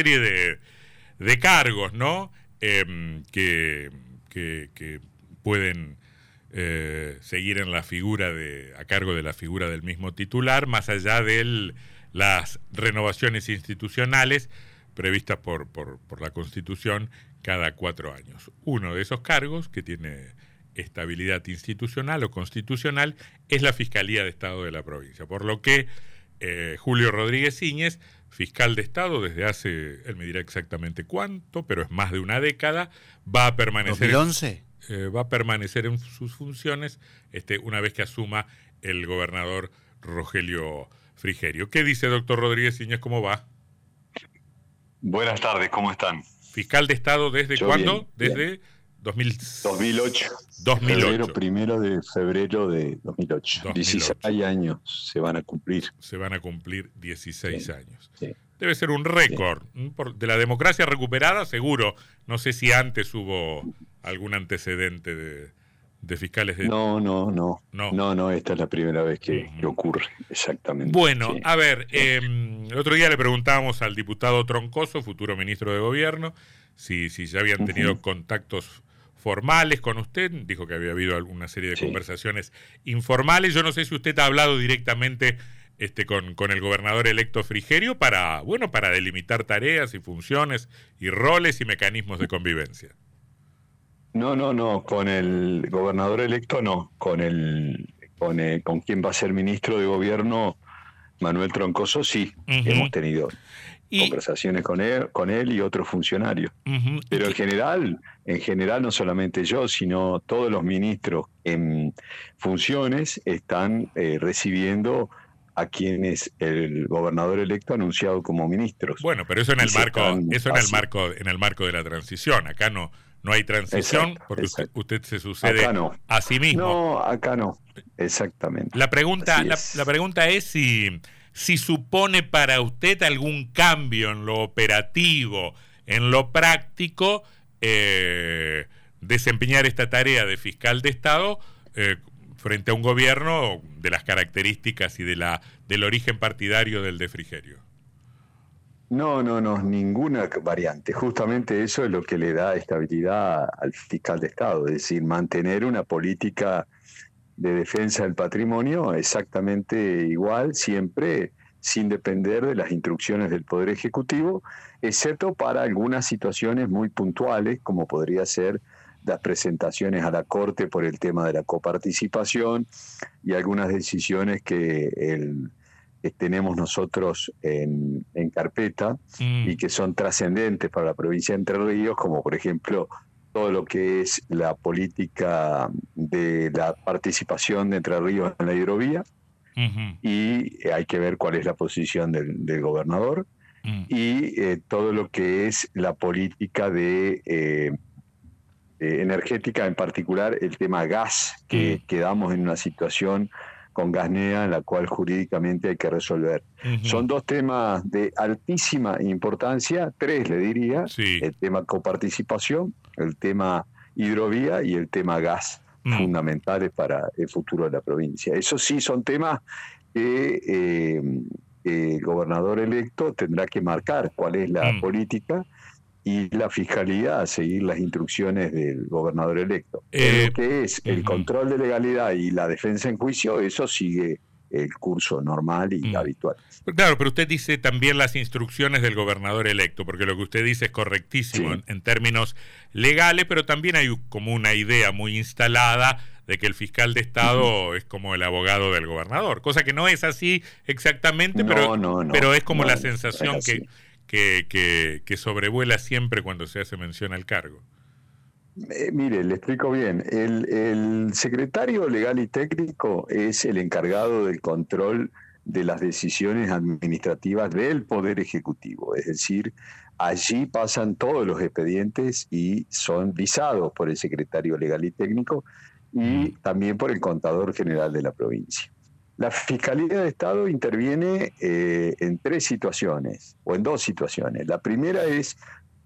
serie de, de cargos, ¿no? Em, que, que, pueden eh, seguir en la figura de, a cargo de la figura del mismo titular, más allá de las renovaciones institucionales previstas por, por, por la Constitución cada cuatro años. Uno de esos cargos, que tiene estabilidad institucional o constitucional, es la Fiscalía de Estado de la provincia. Por lo que eh, Julio Rodríguez Íñez, fiscal de Estado desde hace, él me dirá exactamente cuánto, pero es más de una década, va a permanecer... ¿2011? Eh, va a permanecer en sus funciones este, una vez que asuma el gobernador Rogelio Frigerio. ¿Qué dice doctor Rodríguez Íñez? ¿Cómo va? Buenas tardes, ¿cómo están? Fiscal de Estado desde cuándo? Desde 2008. 2008. Febrero, primero de febrero de 2008. 16 años se van a cumplir. Se van a cumplir 16 años. Debe ser un récord. De la democracia recuperada, seguro. No sé si antes hubo algún antecedente de, fiscales de... No, no, no, no. No, no, esta es la primera vez que, ocurre, exactamente. Bueno, a ver, em, el otro día le preguntábamos al diputado Troncoso, futuro ministro de Gobierno, si, si ya habían tenido contactos formales con usted, dijo que había habido alguna serie de conversaciones informales. Yo no sé si usted ha hablado directamente este, con, con, el gobernador electo Frigerio para, bueno, para delimitar tareas y funciones y roles y mecanismos de convivencia. No, no, no, con el gobernador electo no, con el, con, con quien va a ser ministro de gobierno Manuel Troncoso sí, hemos tenido conversaciones con él, con él y otros funcionarios. Pero en general, en general no solamente yo, sino todos los ministros en funciones están eh, recibiendo a quienes el gobernador electo ha anunciado como ministros. Bueno, pero eso en el marco, eso en el marco, en el marco de la transición. Acá no, no hay transición porque usted, se sucede a sí mismo. No, acá no. Exactamente. La pregunta, la pregunta es si si supone para usted algún cambio en lo operativo, en lo práctico, eh, desempeñar esta tarea de fiscal de Estado eh, frente a un gobierno de las características y de la, del origen partidario del de Frigerio. No, no, no, ninguna variante. Justamente eso es lo que le da estabilidad al fiscal de Estado, es decir, mantener una política de defensa del patrimonio exactamente igual, siempre sin depender de las instrucciones del Poder Ejecutivo, excepto para algunas situaciones muy puntuales, como podría ser las presentaciones a la Corte por el tema de la coparticipación y algunas decisiones que, tenemos nosotros en, carpeta mm. y que son trascendentes para la provincia de Entre Ríos, como por ejemplo todo lo que es la política de la participación de Entre Ríos en la hidrovía, y hay que ver cuál es la posición del, gobernador, mm. y eh, todo lo que es la política de eh, energética, en particular el tema gas, que mm. quedamos en una situación con Gasnea en la cual jurídicamente hay que resolver. Son dos temas de altísima importancia, tres le diría, el tema coparticipación, el tema hidrovía y el tema gas, mm. fundamentales para el futuro de la provincia. Eso sí son temas que eh, el gobernador electo tendrá que marcar cuál es la mm. política y la fiscalía a seguir las instrucciones del gobernador electo. Eh, lo que es el control de legalidad y la defensa en juicio, eso sigue el curso normal y mm. habitual. Claro, pero usted dice también las instrucciones del gobernador electo, porque lo que usted dice es correctísimo en, términos legales, pero también hay como una idea muy instalada de que el fiscal de Estado es como el abogado del gobernador, cosa que no es así exactamente, pero, pero es como la sensación que, que, que, sobrevuela siempre cuando se hace mención al cargo. Eh, mire, le explico bien. El, secretario legal y técnico es el encargado del control de las decisiones administrativas del Poder Ejecutivo. Es decir, allí pasan todos los expedientes y son visados por el secretario legal y técnico y mm. también por el contador general de la provincia. La Fiscalía de Estado interviene eh, en tres situaciones, o en dos situaciones. La primera es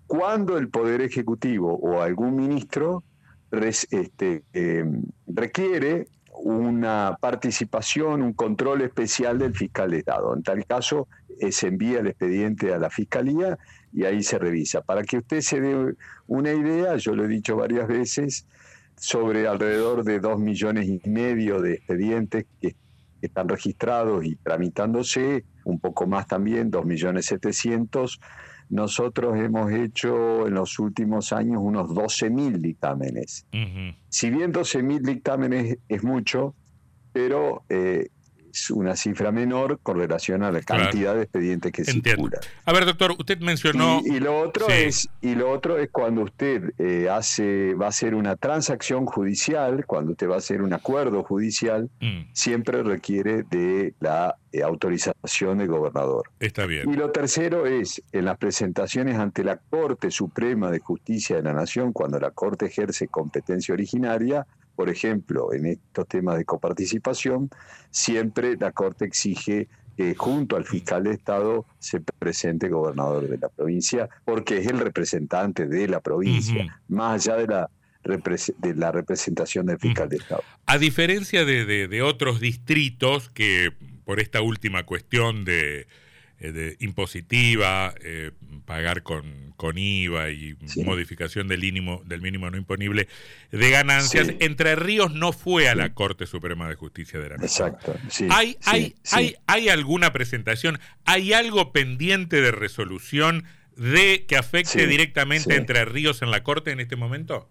cuando el Poder Ejecutivo o algún ministro este, em, requiere una participación, un control especial del fiscal de Estado. En tal caso, se envía el expediente a la Fiscalía y ahí se revisa. Para que usted se dé una idea, yo lo he dicho varias veces, sobre alrededor de dos millones y medio de expedientes que están registrados y tramitándose, un poco más también, dos millones setecientos. Nosotros hemos hecho en los últimos años unos 12.000 dictámenes. Si bien 12.000 dictámenes es mucho, pero eh, es una cifra menor con relación a la cantidad de expedientes que circulan. A ver, doctor, usted mencionó... Y, lo otro es y lo otro es cuando usted eh, hace va a hacer una transacción judicial, cuando usted va a hacer un acuerdo judicial, mm. siempre requiere de la eh, autorización del gobernador. Está bien. Y lo tercero es en las presentaciones ante la Corte Suprema de Justicia de la Nación, cuando la Corte ejerce competencia originaria, por ejemplo, en estos temas de coparticipación, siempre la Corte exige que junto al fiscal de Estado se presente gobernador de la provincia, porque es el representante de la provincia, más allá de la, de la representación del fiscal de Estado. A diferencia de otros distritos que por esta última cuestión de de impositiva, eh, pagar con, con IVA y modificación del mínimo, del mínimo no imponible de ganancias, Entre Ríos no fue a la Corte Suprema de Justicia de la Nación. Exacto. ¿Hay, hay, hay, ¿Hay alguna presentación? ¿Hay algo pendiente de resolución de que afecte directamente a Entre Ríos en la Corte en este momento?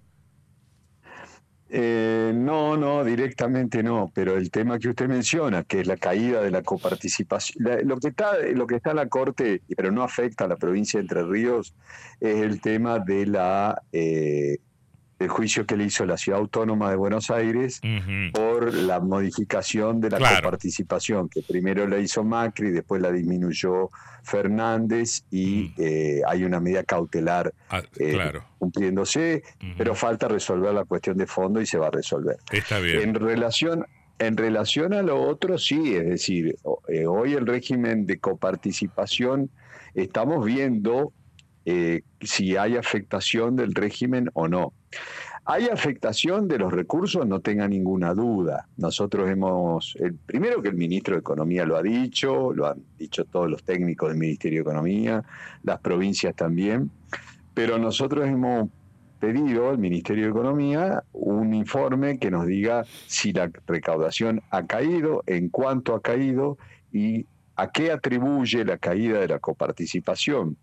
Eh, no, no, directamente no, pero el tema que usted menciona, que es la caída de la coparticipación, lo, que está, lo que está en la Corte, pero no afecta a la provincia de Entre Ríos, es el tema de la eh, el juicio que le hizo la Ciudad Autónoma de Buenos Aires por la modificación de la coparticipación, que primero la hizo Macri, después la disminuyó Fernández y eh, hay una medida cautelar ah, eh, cumpliéndose, pero falta resolver la cuestión de fondo y se va a resolver. Está bien. En relación, en relación a lo otro, sí, es decir, eh, hoy el régimen de coparticipación estamos viendo si hay afectación del régimen o no. Hay afectación de los recursos, no tenga ninguna duda. Nosotros hemos, el, primero que el ministro de Economía lo ha dicho, lo han dicho todos los técnicos del Ministerio de Economía, las provincias también, pero nosotros hemos pedido al Ministerio de Economía un informe que nos diga si la recaudación ha caído, en cuánto ha caído y a qué atribuye la caída de la coparticipación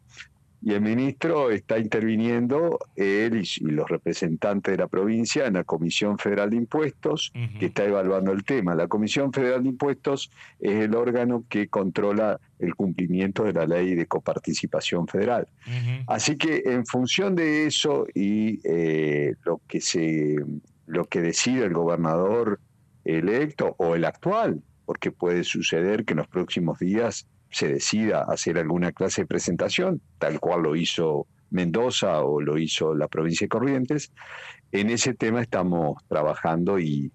y el ministro está interviniendo, él y, los representantes de la provincia, en la Comisión Federal de Impuestos, que está evaluando el tema. La Comisión Federal de Impuestos es el órgano que controla el cumplimiento de la ley de coparticipación federal. Así que en función de eso y eh, lo que se lo que decide el gobernador electo o el actual, porque puede suceder que en los próximos días se decida hacer alguna clase de presentación, tal cual lo hizo Mendoza o lo hizo la provincia de Corrientes, en ese tema estamos trabajando y,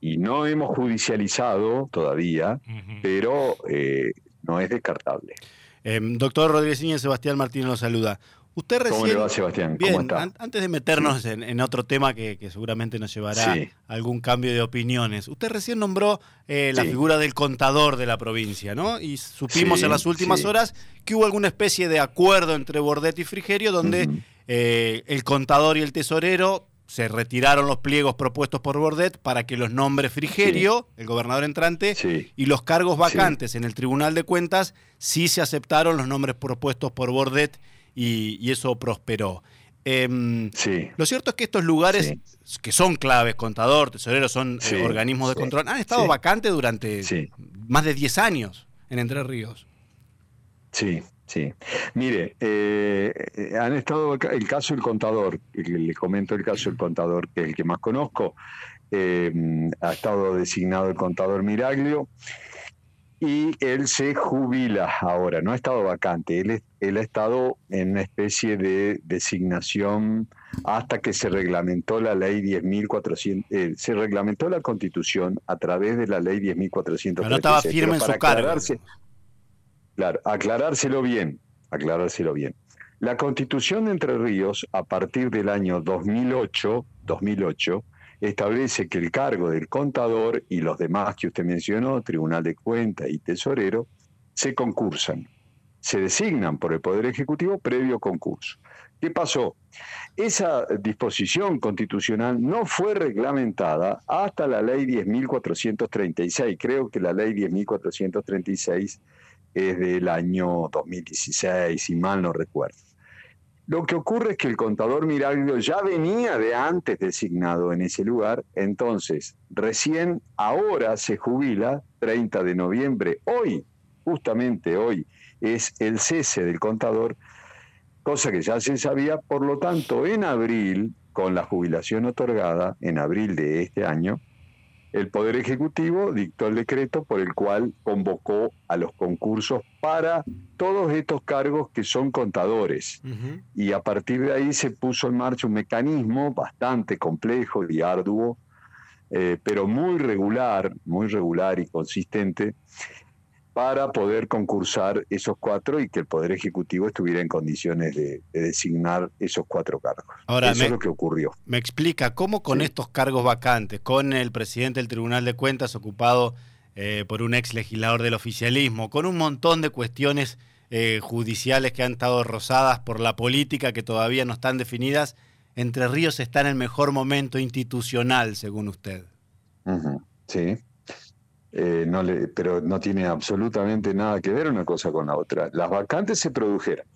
y no hemos judicializado todavía, pero eh, no es descartable. Em, doctor Rodríguez Iñez, Sebastián Martínez lo saluda. Usted recién, ¿Cómo le va, Sebastián? Bien, antes de meternos en, otro tema que, seguramente nos llevará a algún cambio de opiniones, usted recién nombró eh, la figura del contador de la provincia, ¿no? Y supimos en las últimas horas que hubo alguna especie de acuerdo entre Bordet y Frigerio donde eh, el contador y el tesorero se retiraron los pliegos propuestos por Bordet para que los nombres Frigerio, el gobernador entrante, y los cargos vacantes en el Tribunal de Cuentas sí se aceptaron los nombres propuestos por Bordet y, eso prosperó. Em, lo cierto es que estos lugares que son claves, contador, tesorero, son eh, organismos de control, han estado vacantes durante más de 10 años en Entre Ríos. Sí, sí. Mire, eh, han estado el caso del contador, le comento el caso del contador, que es el que más conozco, em, ha estado designado el contador Miraglio y él se jubila ahora, no ha estado vacante, él, él ha estado en una especie de designación hasta que se reglamentó la ley 10.400, eh, se reglamentó la constitución a través de la ley 10.400. No estaba firme en su cargo. Claro, aclarárselo bien, aclarárselo bien. La constitución de Entre Ríos, a partir del año 2008, 2008 establece que el cargo del contador y los demás que usted mencionó, Tribunal de Cuentas y Tesorero, se concursan. se designan por el Poder Ejecutivo previo concurso. ¿Qué pasó? Esa disposición constitucional no fue reglamentada hasta la ley 10.436. Creo que la ley 10.436 es del año 2016, si mal no recuerdo. Lo que ocurre es que el contador Miraglio ya venía de antes designado en ese lugar, entonces recién ahora se jubila, 30 de noviembre, hoy, justamente hoy, es el cese del contador cosa que ya se sabía, por lo tanto, en abril, con la jubilación otorgada, en abril de este año, el Poder Ejecutivo dictó el decreto por el cual convocó a los concursos para todos estos cargos que son contadores. Y a partir de ahí se puso en marcha un mecanismo bastante complejo y arduo, eh, pero muy regular, muy regular y consistente, para poder concursar esos cuatro y que el Poder Ejecutivo estuviera en condiciones de, designar esos cuatro cargos. Ahora, Eso es lo que ocurrió. Me explica cómo con estos cargos vacantes, con el presidente del Tribunal de Cuentas ocupado eh, por un ex legislador del oficialismo, con un montón de cuestiones eh, judiciales que han estado rozadas por la política que todavía no están definidas, Entre Ríos está en el mejor momento institucional, según usted. Sí. Eh, no le, pero no tiene absolutamente nada que ver una cosa con la otra. Las vacantes se produjeron.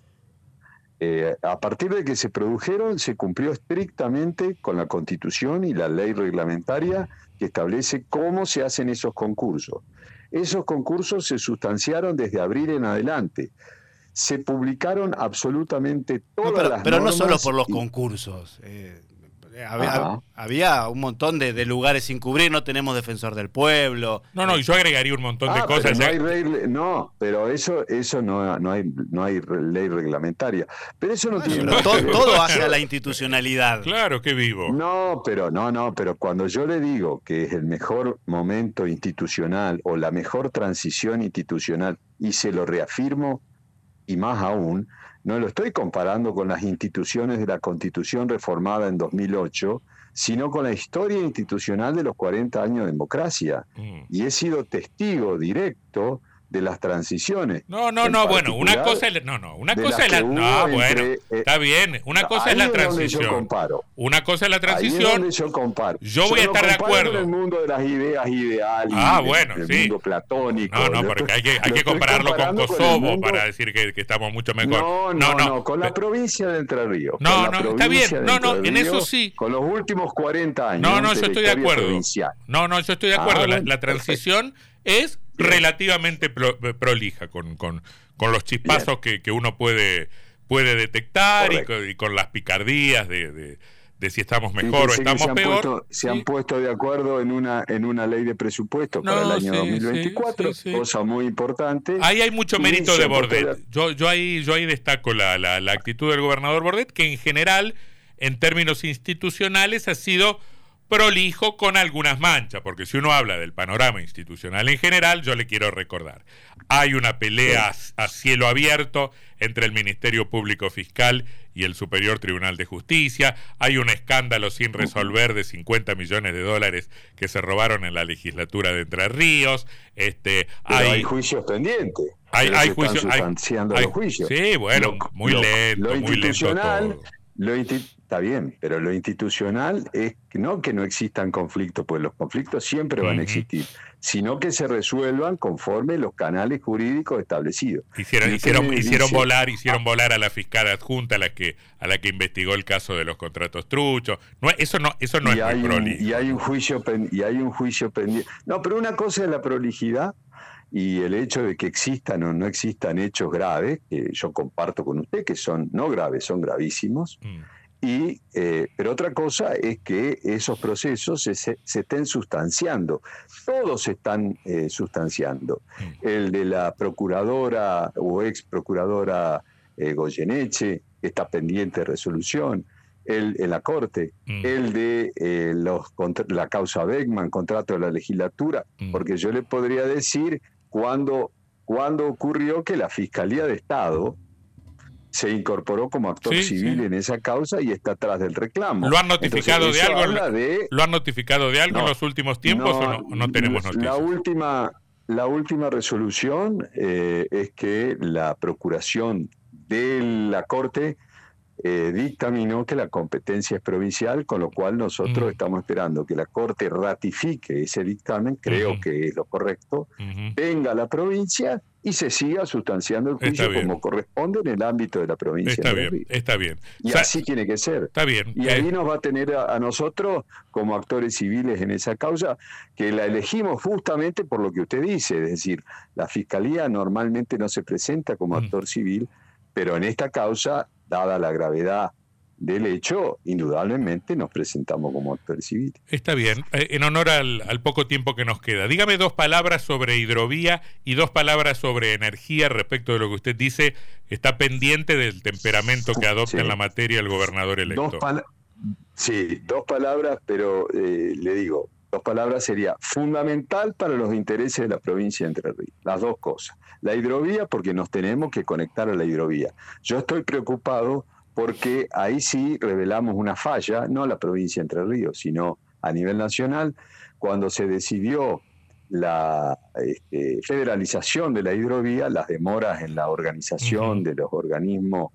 Eh, a partir de que se produjeron, se cumplió estrictamente con la constitución y la ley reglamentaria que establece cómo se hacen esos concursos. Esos concursos se sustanciaron desde abril en adelante. Se publicaron absolutamente todas pero, las Pero no solo por los concursos. Eh, había, un montón de, lugares sin cubrir, no tenemos defensor del pueblo. No, no, y yo agregaría un montón de ah, cosas. No, pero eso, eso no, no, hay, no hay ley reglamentaria. Pero eso no tiene. todo, todo hace la institucionalidad. Claro, que vivo. No, pero no, no, pero cuando yo le digo que es el mejor momento institucional o la mejor transición institucional, y se lo reafirmo, y más aún, no lo estoy comparando con las instituciones de la Constitución reformada en 2008, sino con la historia institucional de los 40 años de democracia. Mm. Y he sido testigo directo de las transiciones. No, no, no, bueno, una cosa es no, no, una cosa es la no, bueno, está bien, una cosa es la transición. Yo comparo. Una cosa es la transición. Yo comparo. Yo voy a estar de acuerdo. En el mundo de las ideas ideales. Ah, bueno, el sí. mundo platónico. No, no, porque hay que, hay que compararlo con Kosovo para decir que, que, estamos mucho mejor. No, no, no, con la provincia de Entre Ríos. No, no, está bien. No, no, en eso sí. Con los últimos 40 años. No, no, yo estoy de acuerdo. No, no, yo estoy de acuerdo. Ah, la transición es relativamente prolija, con, con, con, los chispazos que, que, uno puede, puede detectar y con, las picardías de, de, si estamos mejor o estamos se peor. se han puesto de acuerdo en una, en una ley de presupuesto para el año 2024, cosa muy importante. Ahí hay mucho mérito de Bordet. Yo, yo, ahí, yo ahí destaco la, la, la actitud del gobernador Bordet, que en general, en términos institucionales, ha sido prolijo con algunas manchas, porque si uno habla del panorama institucional en general, yo le quiero recordar, hay una pelea a cielo abierto entre el Ministerio Público Fiscal y el Superior Tribunal de Justicia, hay un escándalo sin resolver de 50 millones de dólares que se robaron en la legislatura de Entre Ríos, este, hay, juicios pendientes. Hay, hay juicios, hay, los juicios. Sí, bueno, muy lento, muy lento todo. Lo está bien, pero lo institucional es no que no existan conflictos, pues los conflictos siempre van a existir, sino que se resuelvan conforme los canales jurídicos establecidos. Hicieron, hicieron, hicieron volar, hicieron volar a la fiscal adjunta a la que a la que investigó el caso de los contratos truchos. No, eso no, eso no es muy Y hay un juicio y hay un juicio pendiente. No, pero una cosa es la prolijidad y el hecho de que existan o no existan hechos graves, que yo comparto con usted, que son no graves, son gravísimos. Mm. Y, eh, pero otra cosa es que esos procesos se, se, estén sustanciando. Todos se están eh, sustanciando. Mm. El de la procuradora o ex procuradora eh, Goyeneche, que está pendiente de resolución. El en la Corte, mm. el de eh, los, la causa Beckman, contrato de la legislatura, porque yo le podría decir cuando, cuando ocurrió que la Fiscalía de Estado se incorporó como actor civil en esa causa y está atrás del reclamo. ¿Lo han notificado de algo? ¿Lo han notificado de algo en los últimos tiempos o no, tenemos noticias? La última, la última resolución eh, es que la procuración de la Corte eh, dictaminó que la competencia es provincial, con lo cual nosotros estamos esperando que la Corte ratifique ese dictamen, creo que es lo correcto, venga a la provincia y se siga sustanciando el juicio como corresponde en el ámbito de la provincia. Está bien, está bien. Y así tiene que ser. Está bien. Y ahí eh, nos va a tener a, nosotros como actores civiles en esa causa, que la elegimos justamente por lo que usted dice, es decir, la Fiscalía normalmente no se presenta como actor civil, pero en esta causa, dada la gravedad del hecho, indudablemente nos presentamos como actor civil. Está bien. Eh, en honor al, poco tiempo que nos queda, dígame dos palabras sobre hidrovía y dos palabras sobre energía respecto de lo que usted dice. Está pendiente del temperamento que adopta en la materia el gobernador electo. sí, dos palabras, pero eh, le digo, dos palabras sería fundamental para los intereses de la provincia de Entre Ríos. Las dos cosas. La hidrovía, porque nos tenemos que conectar a la hidrovía. Yo estoy preocupado porque ahí sí revelamos una falla, no a la provincia de Entre Ríos, sino a nivel nacional, cuando se decidió la este, federalización de la hidrovía, las demoras en la organización de los organismos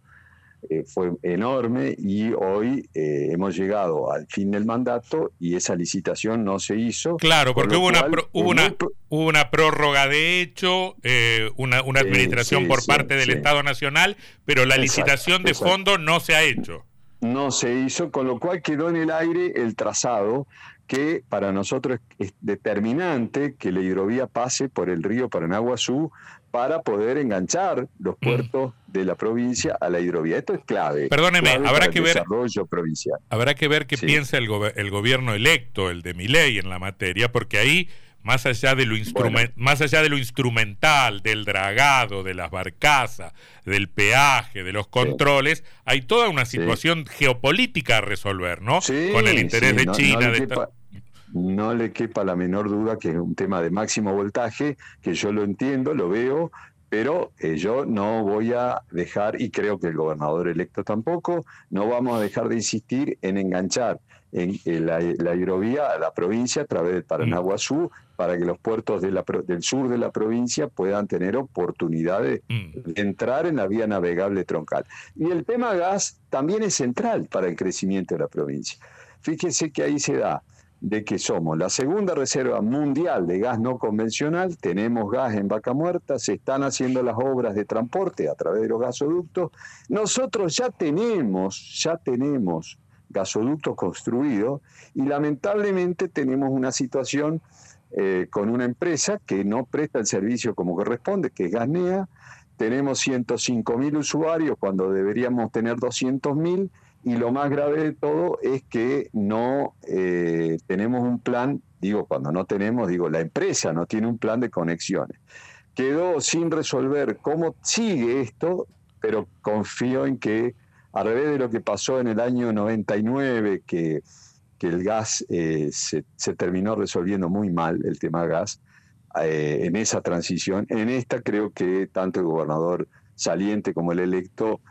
eh, fue enorme y hoy eh, hemos llegado al fin del mandato y esa licitación no se hizo. Claro, porque hubo, una, hubo, una, hubo una prórroga de hecho, eh, una, una, administración por parte del Estado Nacional, pero la licitación de fondo no se ha hecho. No se hizo, con lo cual quedó en el aire el trazado que para nosotros es determinante que la hidrovía pase por el río Paranaguazú para poder enganchar los mm. puertos de la provincia a la hidrovía. Esto es clave. Perdóneme, habrá que ver desarrollo provincial. Habrá que ver qué piensa el, el, gobierno electo, el de Miley en la materia, porque ahí más allá de lo más allá de lo instrumental, del dragado, de las barcazas, del peaje, de los controles, hay toda una situación geopolítica a resolver, ¿no? Con el interés de China, de no le quepa la menor duda que es un tema de máximo voltaje, que yo lo entiendo, lo veo, pero eh, yo no voy a dejar, y creo que el gobernador electo tampoco, no vamos a dejar de insistir en enganchar en, la, hidrovía a la provincia a través del Paranaguazú para que los puertos del sur de la provincia puedan tener oportunidades mm. de entrar en la vía navegable troncal. Y el tema gas también es central para el crecimiento de la provincia. Fíjense que ahí se da de que somos la segunda reserva mundial de gas no convencional, tenemos gas en vaca muerta, se están haciendo las obras de transporte a través de los gasoductos. Nosotros ya tenemos, ya tenemos gasoductos construidos y lamentablemente tenemos una situación eh, con una empresa que no presta el servicio como corresponde, que es Gasnea. Tenemos 105 mil usuarios cuando deberíamos tener 200 mil y lo más grave de todo es que no eh, tenemos un plan, digo, cuando no tenemos, digo, la empresa no tiene un plan de conexiones. Quedó sin resolver cómo sigue esto, pero confío en que, a revés de lo que pasó en el año 99, que, que el gas eh, se, terminó resolviendo muy mal, el tema gas, eh, en esa transición, en esta creo que tanto el gobernador saliente como el electo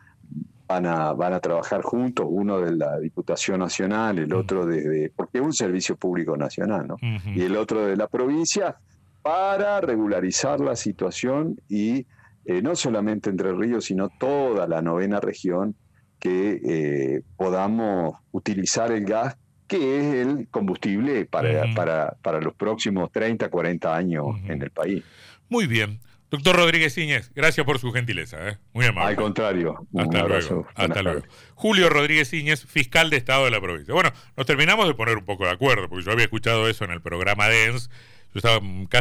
van a, van a trabajar juntos, uno de la Diputación Nacional, el otro desde, porque es un servicio público nacional, ¿no? Y el otro de la provincia, para regularizar la situación y eh, no solamente Entre Ríos, sino toda la novena región, que eh, podamos utilizar el gas, que es el combustible para, para, para los próximos 30, 40 años en el país. Muy bien. Doctor Rodríguez Iñez, gracias por su gentileza. ¿eh? Muy amable. Al contrario. Hasta luego. Hasta luego. Julio Rodríguez Iñez, fiscal de Estado de la provincia. Bueno, nos terminamos de poner un poco de acuerdo, porque yo había escuchado eso en el programa DENS. Yo estaba casi